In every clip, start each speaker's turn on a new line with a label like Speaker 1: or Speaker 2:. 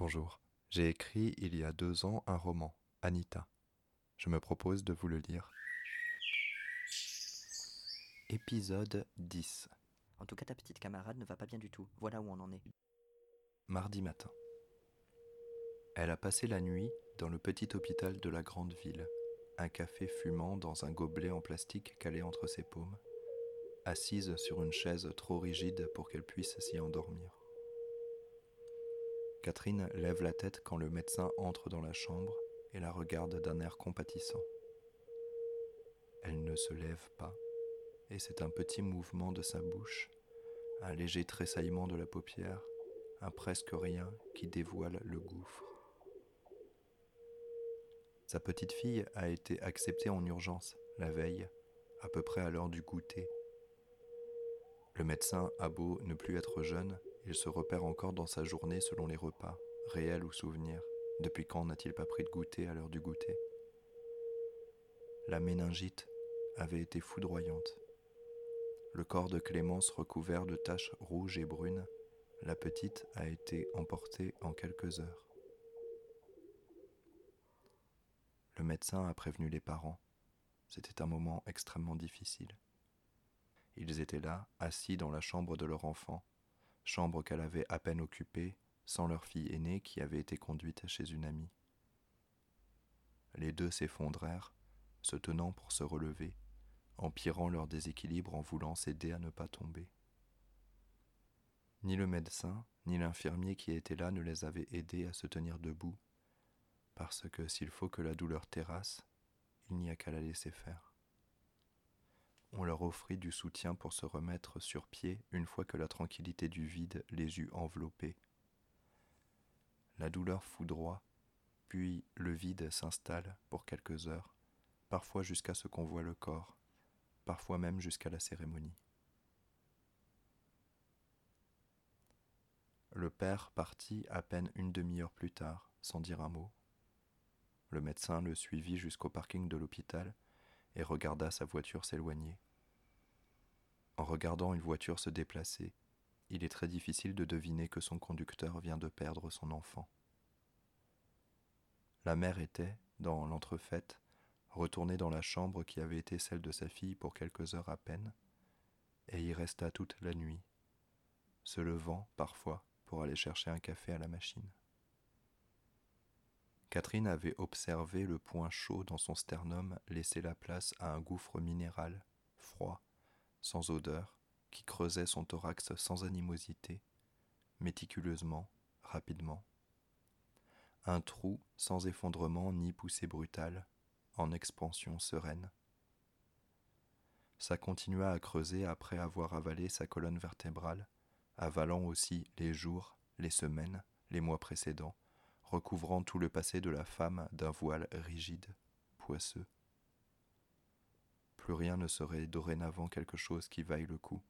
Speaker 1: Bonjour. J'ai écrit il y a deux ans un roman, Anita. Je me propose de vous le lire. Épisode 10.
Speaker 2: En tout cas, ta petite camarade ne va pas bien du tout. Voilà où on en est.
Speaker 1: Mardi matin. Elle a passé la nuit dans le petit hôpital de la grande ville, un café fumant dans un gobelet en plastique calé entre ses paumes, assise sur une chaise trop rigide pour qu'elle puisse s'y endormir. Catherine lève la tête quand le médecin entre dans la chambre et la regarde d'un air compatissant. Elle ne se lève pas, et c'est un petit mouvement de sa bouche, un léger tressaillement de la paupière, un presque rien qui dévoile le gouffre. Sa petite fille a été acceptée en urgence la veille, à peu près à l'heure du goûter. Le médecin a beau ne plus être jeune, il se repère encore dans sa journée selon les repas, réels ou souvenirs. Depuis quand n'a-t-il pas pris de goûter à l'heure du goûter? La méningite avait été foudroyante. Le corps de Clémence recouvert de taches rouges et brunes, la petite a été emportée en quelques heures. Le médecin a prévenu les parents. C'était un moment extrêmement difficile. Ils étaient là, assis dans la chambre de leur enfant, chambre qu'elle avait à peine occupée, sans leur fille aînée qui avait été conduite chez une amie. Les deux s'effondrèrent, se tenant pour se relever, empirant leur déséquilibre en voulant s'aider à ne pas tomber. Ni le médecin, ni l'infirmier qui était là ne les avaient aidés à se tenir debout, parce que s'il faut que la douleur terrasse, il n'y a qu'à la laisser faire on leur offrit du soutien pour se remettre sur pied une fois que la tranquillité du vide les eut enveloppés. La douleur foudroie, puis le vide s'installe pour quelques heures, parfois jusqu'à ce qu'on voit le corps, parfois même jusqu'à la cérémonie. Le père partit à peine une demi-heure plus tard, sans dire un mot. Le médecin le suivit jusqu'au parking de l'hôpital et regarda sa voiture s'éloigner. En regardant une voiture se déplacer, il est très difficile de deviner que son conducteur vient de perdre son enfant. La mère était, dans l'entrefaite, retournée dans la chambre qui avait été celle de sa fille pour quelques heures à peine, et y resta toute la nuit, se levant parfois pour aller chercher un café à la machine. Catherine avait observé le point chaud dans son sternum laisser la place à un gouffre minéral, froid, sans odeur, qui creusait son thorax sans animosité, méticuleusement, rapidement. Un trou sans effondrement ni poussée brutale, en expansion sereine. Ça continua à creuser après avoir avalé sa colonne vertébrale, avalant aussi les jours, les semaines, les mois précédents, recouvrant tout le passé de la femme d'un voile rigide, poisseux. Plus rien ne serait dorénavant quelque chose qui vaille le coup.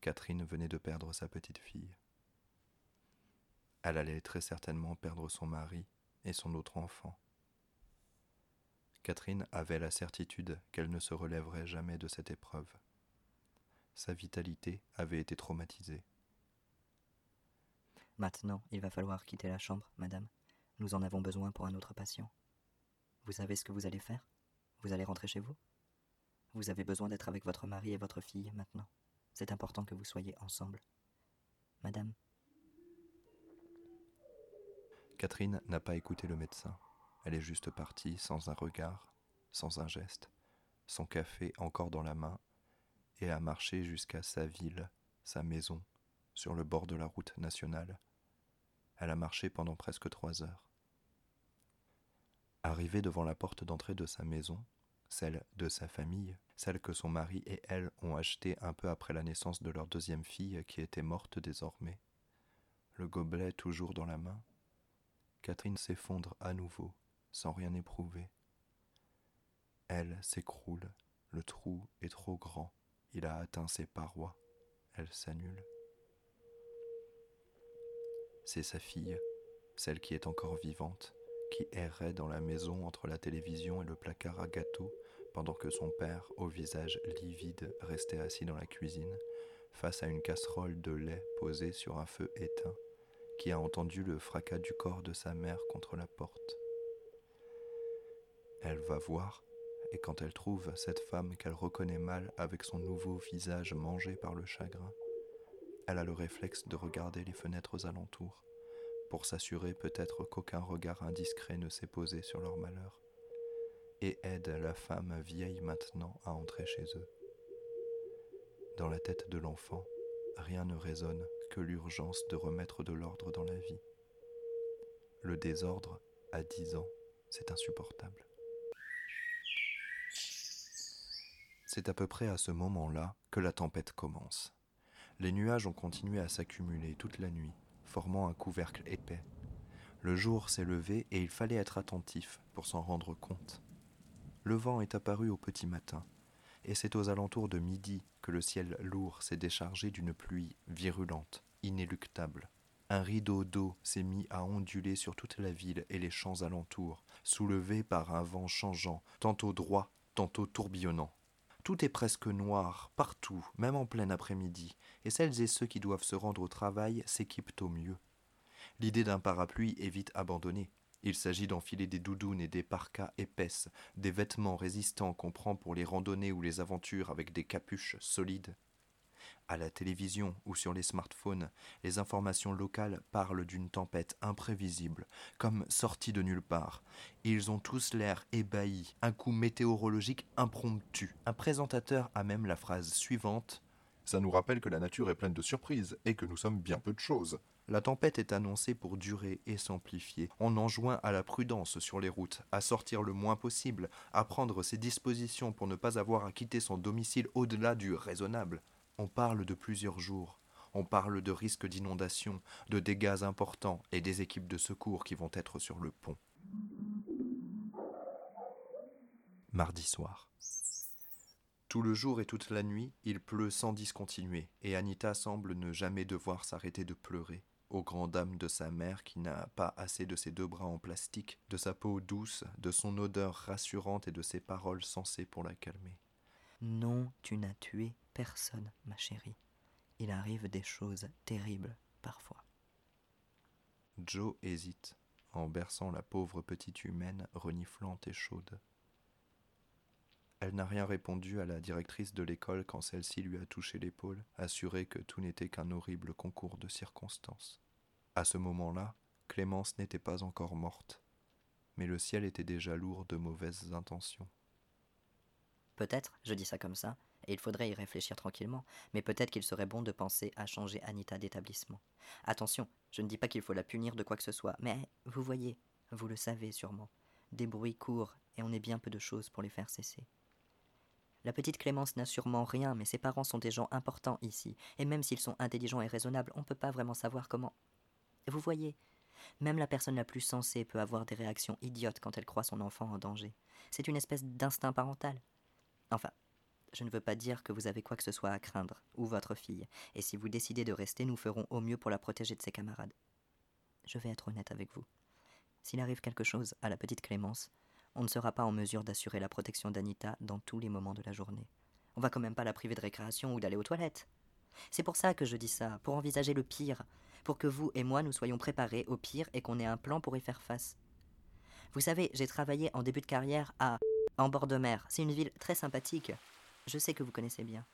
Speaker 1: Catherine venait de perdre sa petite fille. Elle allait très certainement perdre son mari et son autre enfant. Catherine avait la certitude qu'elle ne se relèverait jamais de cette épreuve. Sa vitalité avait été traumatisée.
Speaker 2: Maintenant, il va falloir quitter la chambre, madame. Nous en avons besoin pour un autre patient. Vous savez ce que vous allez faire? Vous allez rentrer chez vous? Vous avez besoin d'être avec votre mari et votre fille maintenant. C'est important que vous soyez ensemble. Madame.
Speaker 1: Catherine n'a pas écouté le médecin. Elle est juste partie sans un regard, sans un geste, son café encore dans la main, et a marché jusqu'à sa ville, sa maison, sur le bord de la route nationale. Elle a marché pendant presque trois heures. Arrivée devant la porte d'entrée de sa maison, celle de sa famille, celle que son mari et elle ont achetée un peu après la naissance de leur deuxième fille qui était morte désormais, le gobelet toujours dans la main, Catherine s'effondre à nouveau, sans rien éprouver. Elle s'écroule, le trou est trop grand, il a atteint ses parois, elle s'annule c'est sa fille, celle qui est encore vivante, qui errait dans la maison entre la télévision et le placard à gâteaux, pendant que son père, au visage livide, restait assis dans la cuisine, face à une casserole de lait posée sur un feu éteint, qui a entendu le fracas du corps de sa mère contre la porte. Elle va voir, et quand elle trouve cette femme qu'elle reconnaît mal avec son nouveau visage mangé par le chagrin, elle a le réflexe de regarder les fenêtres aux alentours, pour s'assurer peut-être qu'aucun regard indiscret ne s'est posé sur leur malheur, et aide la femme vieille maintenant à entrer chez eux. Dans la tête de l'enfant, rien ne résonne que l'urgence de remettre de l'ordre dans la vie. Le désordre, à dix ans, c'est insupportable. C'est à peu près à ce moment-là que la tempête commence. Les nuages ont continué à s'accumuler toute la nuit, formant un couvercle épais. Le jour s'est levé et il fallait être attentif pour s'en rendre compte. Le vent est apparu au petit matin, et c'est aux alentours de midi que le ciel lourd s'est déchargé d'une pluie virulente, inéluctable. Un rideau d'eau s'est mis à onduler sur toute la ville et les champs alentours, soulevé par un vent changeant, tantôt droit, tantôt tourbillonnant. Tout est presque noir, partout, même en plein après-midi, et celles et ceux qui doivent se rendre au travail s'équipent au mieux. L'idée d'un parapluie est vite abandonnée. Il s'agit d'enfiler des doudounes et des parkas épaisses, des vêtements résistants qu'on prend pour les randonnées ou les aventures avec des capuches solides. À la télévision ou sur les smartphones, les informations locales parlent d'une tempête imprévisible, comme sortie de nulle part. Ils ont tous l'air ébahis, un coup météorologique impromptu. Un présentateur a même la phrase suivante
Speaker 3: Ça nous rappelle que la nature est pleine de surprises et que nous sommes bien peu de choses.
Speaker 1: La tempête est annoncée pour durer et s'amplifier. On enjoint à la prudence sur les routes, à sortir le moins possible, à prendre ses dispositions pour ne pas avoir à quitter son domicile au-delà du raisonnable. On parle de plusieurs jours. On parle de risques d'inondation, de dégâts importants et des équipes de secours qui vont être sur le pont. Mardi soir. Tout le jour et toute la nuit, il pleut sans discontinuer, et Anita semble ne jamais devoir s'arrêter de pleurer, aux grand dames de sa mère qui n'a pas assez de ses deux bras en plastique, de sa peau douce, de son odeur rassurante et de ses paroles sensées pour la calmer.
Speaker 2: Non, tu n'as tué personne, ma chérie. Il arrive des choses terribles parfois.
Speaker 1: Joe hésite, en berçant la pauvre petite humaine reniflante et chaude. Elle n'a rien répondu à la directrice de l'école quand celle-ci lui a touché l'épaule, assurée que tout n'était qu'un horrible concours de circonstances. À ce moment-là, Clémence n'était pas encore morte, mais le ciel était déjà lourd de mauvaises intentions.
Speaker 2: Peut-être, je dis ça comme ça, et il faudrait y réfléchir tranquillement, mais peut-être qu'il serait bon de penser à changer Anita d'établissement. Attention, je ne dis pas qu'il faut la punir de quoi que ce soit, mais vous voyez, vous le savez sûrement, des bruits courts et on est bien peu de choses pour les faire cesser. La petite Clémence n'a sûrement rien, mais ses parents sont des gens importants ici, et même s'ils sont intelligents et raisonnables, on ne peut pas vraiment savoir comment. Vous voyez, même la personne la plus sensée peut avoir des réactions idiotes quand elle croit son enfant en danger. C'est une espèce d'instinct parental. Enfin, je ne veux pas dire que vous avez quoi que ce soit à craindre, ou votre fille, et si vous décidez de rester, nous ferons au mieux pour la protéger de ses camarades. Je vais être honnête avec vous. S'il arrive quelque chose à la petite Clémence, on ne sera pas en mesure d'assurer la protection d'Anita dans tous les moments de la journée. On va quand même pas la priver de récréation ou d'aller aux toilettes. C'est pour ça que je dis ça, pour envisager le pire, pour que vous et moi nous soyons préparés au pire et qu'on ait un plan pour y faire face. Vous savez, j'ai travaillé en début de carrière à en bord de mer. C'est une ville très sympathique. Je sais que vous connaissez bien.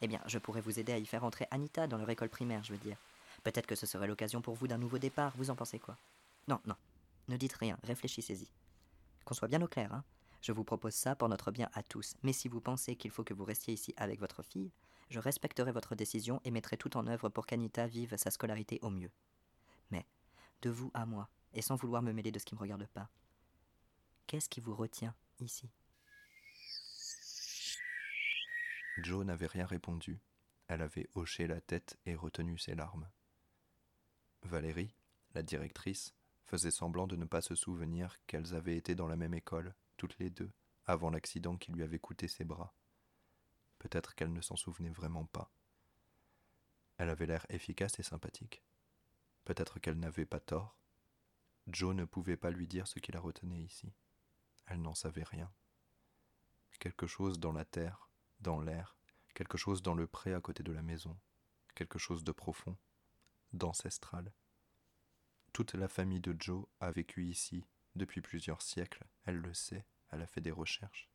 Speaker 2: Eh bien, je pourrais vous aider à y faire entrer Anita dans leur école primaire, je veux dire. Peut-être que ce serait l'occasion pour vous d'un nouveau départ, vous en pensez quoi? Non, non, ne dites rien, réfléchissez-y. Qu'on soit bien au clair, hein. Je vous propose ça pour notre bien à tous, mais si vous pensez qu'il faut que vous restiez ici avec votre fille, je respecterai votre décision et mettrai tout en œuvre pour qu'Anita vive sa scolarité au mieux. Mais, de vous à moi, et sans vouloir me mêler de ce qui ne me regarde pas, qu'est-ce qui vous retient?
Speaker 1: Joe n'avait rien répondu. Elle avait hoché la tête et retenu ses larmes. Valérie, la directrice, faisait semblant de ne pas se souvenir qu'elles avaient été dans la même école, toutes les deux, avant l'accident qui lui avait coûté ses bras. Peut-être qu'elle ne s'en souvenait vraiment pas. Elle avait l'air efficace et sympathique. Peut-être qu'elle n'avait pas tort. Joe ne pouvait pas lui dire ce qui la retenait ici. Elle n'en savait rien. Quelque chose dans la terre, dans l'air, quelque chose dans le pré à côté de la maison, quelque chose de profond, d'ancestral. Toute la famille de Joe a vécu ici depuis plusieurs siècles, elle le sait, elle a fait des recherches.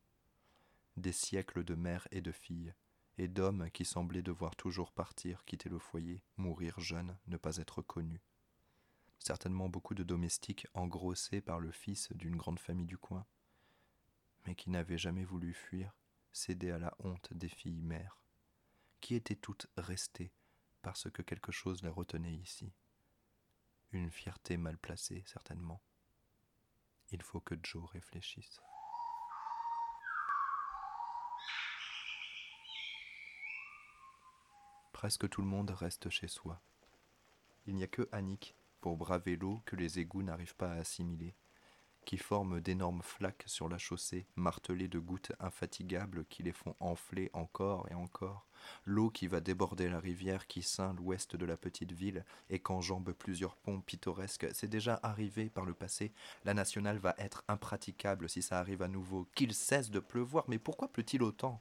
Speaker 1: Des siècles de mères et de filles, et d'hommes qui semblaient devoir toujours partir, quitter le foyer, mourir jeunes, ne pas être connus. Certainement beaucoup de domestiques engrossés par le fils d'une grande famille du coin, mais qui n'avaient jamais voulu fuir, céder à la honte des filles mères, qui étaient toutes restées parce que quelque chose les retenait ici. Une fierté mal placée, certainement. Il faut que Joe réfléchisse. Presque tout le monde reste chez soi. Il n'y a que Annick, pour braver l'eau que les égouts n'arrivent pas à assimiler, qui forment d'énormes flaques sur la chaussée, martelées de gouttes infatigables qui les font enfler encore et encore, l'eau qui va déborder la rivière qui ceint l'ouest de la petite ville et qu'enjambe plusieurs ponts pittoresques, c'est déjà arrivé par le passé, la nationale va être impraticable si ça arrive à nouveau, qu'il cesse de pleuvoir, mais pourquoi pleut-il autant?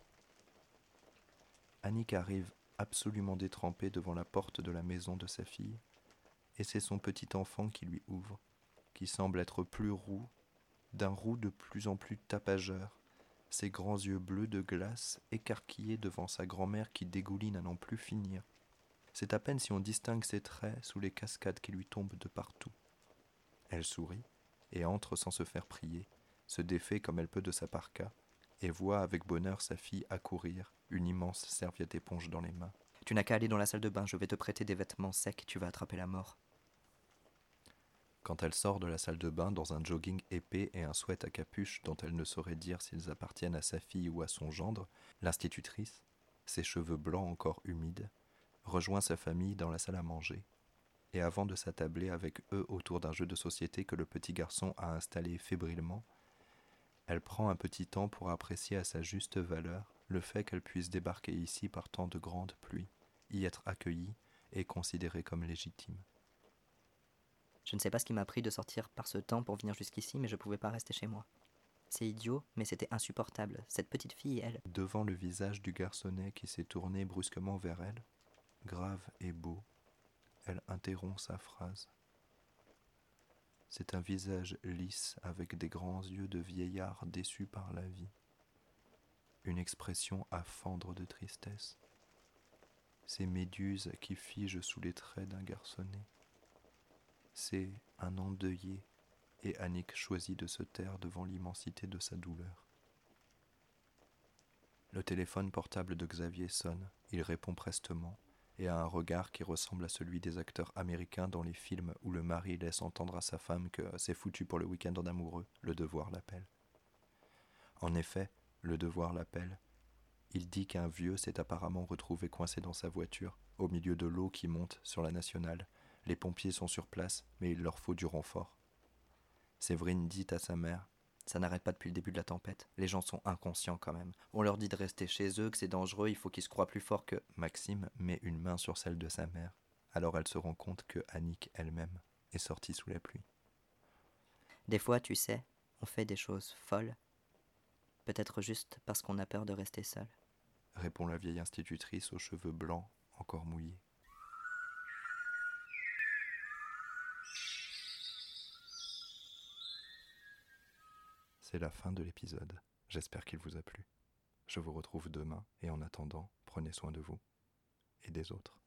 Speaker 1: Annick arrive absolument détrempée devant la porte de la maison de sa fille, et c'est son petit enfant qui lui ouvre qui semble être plus roux, d'un roux de plus en plus tapageur, ses grands yeux bleus de glace écarquillés devant sa grand-mère qui dégouline à n'en plus finir. C'est à peine si on distingue ses traits sous les cascades qui lui tombent de partout. Elle sourit et entre sans se faire prier, se défait comme elle peut de sa parka, et voit avec bonheur sa fille accourir, une immense serviette éponge dans les mains.
Speaker 2: Tu n'as qu'à aller dans la salle de bain, je vais te prêter des vêtements secs, tu vas attraper la mort.
Speaker 1: Quand elle sort de la salle de bain dans un jogging épais et un sweat à capuche dont elle ne saurait dire s'ils appartiennent à sa fille ou à son gendre, l'institutrice, ses cheveux blancs encore humides, rejoint sa famille dans la salle à manger. Et avant de s'attabler avec eux autour d'un jeu de société que le petit garçon a installé fébrilement, elle prend un petit temps pour apprécier à sa juste valeur le fait qu'elle puisse débarquer ici par tant de grandes pluies, y être accueillie et considérée comme légitime.
Speaker 2: Je ne sais pas ce qui m'a pris de sortir par ce temps pour venir jusqu'ici, mais je ne pouvais pas rester chez moi. C'est idiot, mais c'était insupportable. Cette petite fille, elle.
Speaker 1: Devant le visage du garçonnet qui s'est tourné brusquement vers elle, grave et beau, elle interrompt sa phrase. C'est un visage lisse avec des grands yeux de vieillard déçu par la vie. Une expression à fendre de tristesse. Ces méduses qui figent sous les traits d'un garçonnet. C'est un endeuillé, et Annick choisit de se taire devant l'immensité de sa douleur. Le téléphone portable de Xavier sonne, il répond prestement, et a un regard qui ressemble à celui des acteurs américains dans les films où le mari laisse entendre à sa femme que c'est foutu pour le week-end en amoureux, le devoir l'appelle. En effet, le devoir l'appelle. Il dit qu'un vieux s'est apparemment retrouvé coincé dans sa voiture, au milieu de l'eau qui monte sur la nationale, les pompiers sont sur place, mais il leur faut du renfort. Séverine dit à sa mère Ça n'arrête pas depuis le début de la tempête. Les gens sont inconscients quand même. On leur dit de rester chez eux, que c'est dangereux, il faut qu'ils se croient plus forts que. Maxime met une main sur celle de sa mère. Alors elle se rend compte que Annick elle-même est sortie sous la pluie.
Speaker 2: Des fois, tu sais, on fait des choses folles. Peut-être juste parce qu'on a peur de rester seul.
Speaker 1: Répond la vieille institutrice aux cheveux blancs encore mouillés. C'est la fin de l'épisode. J'espère qu'il vous a plu. Je vous retrouve demain et en attendant, prenez soin de vous et des autres.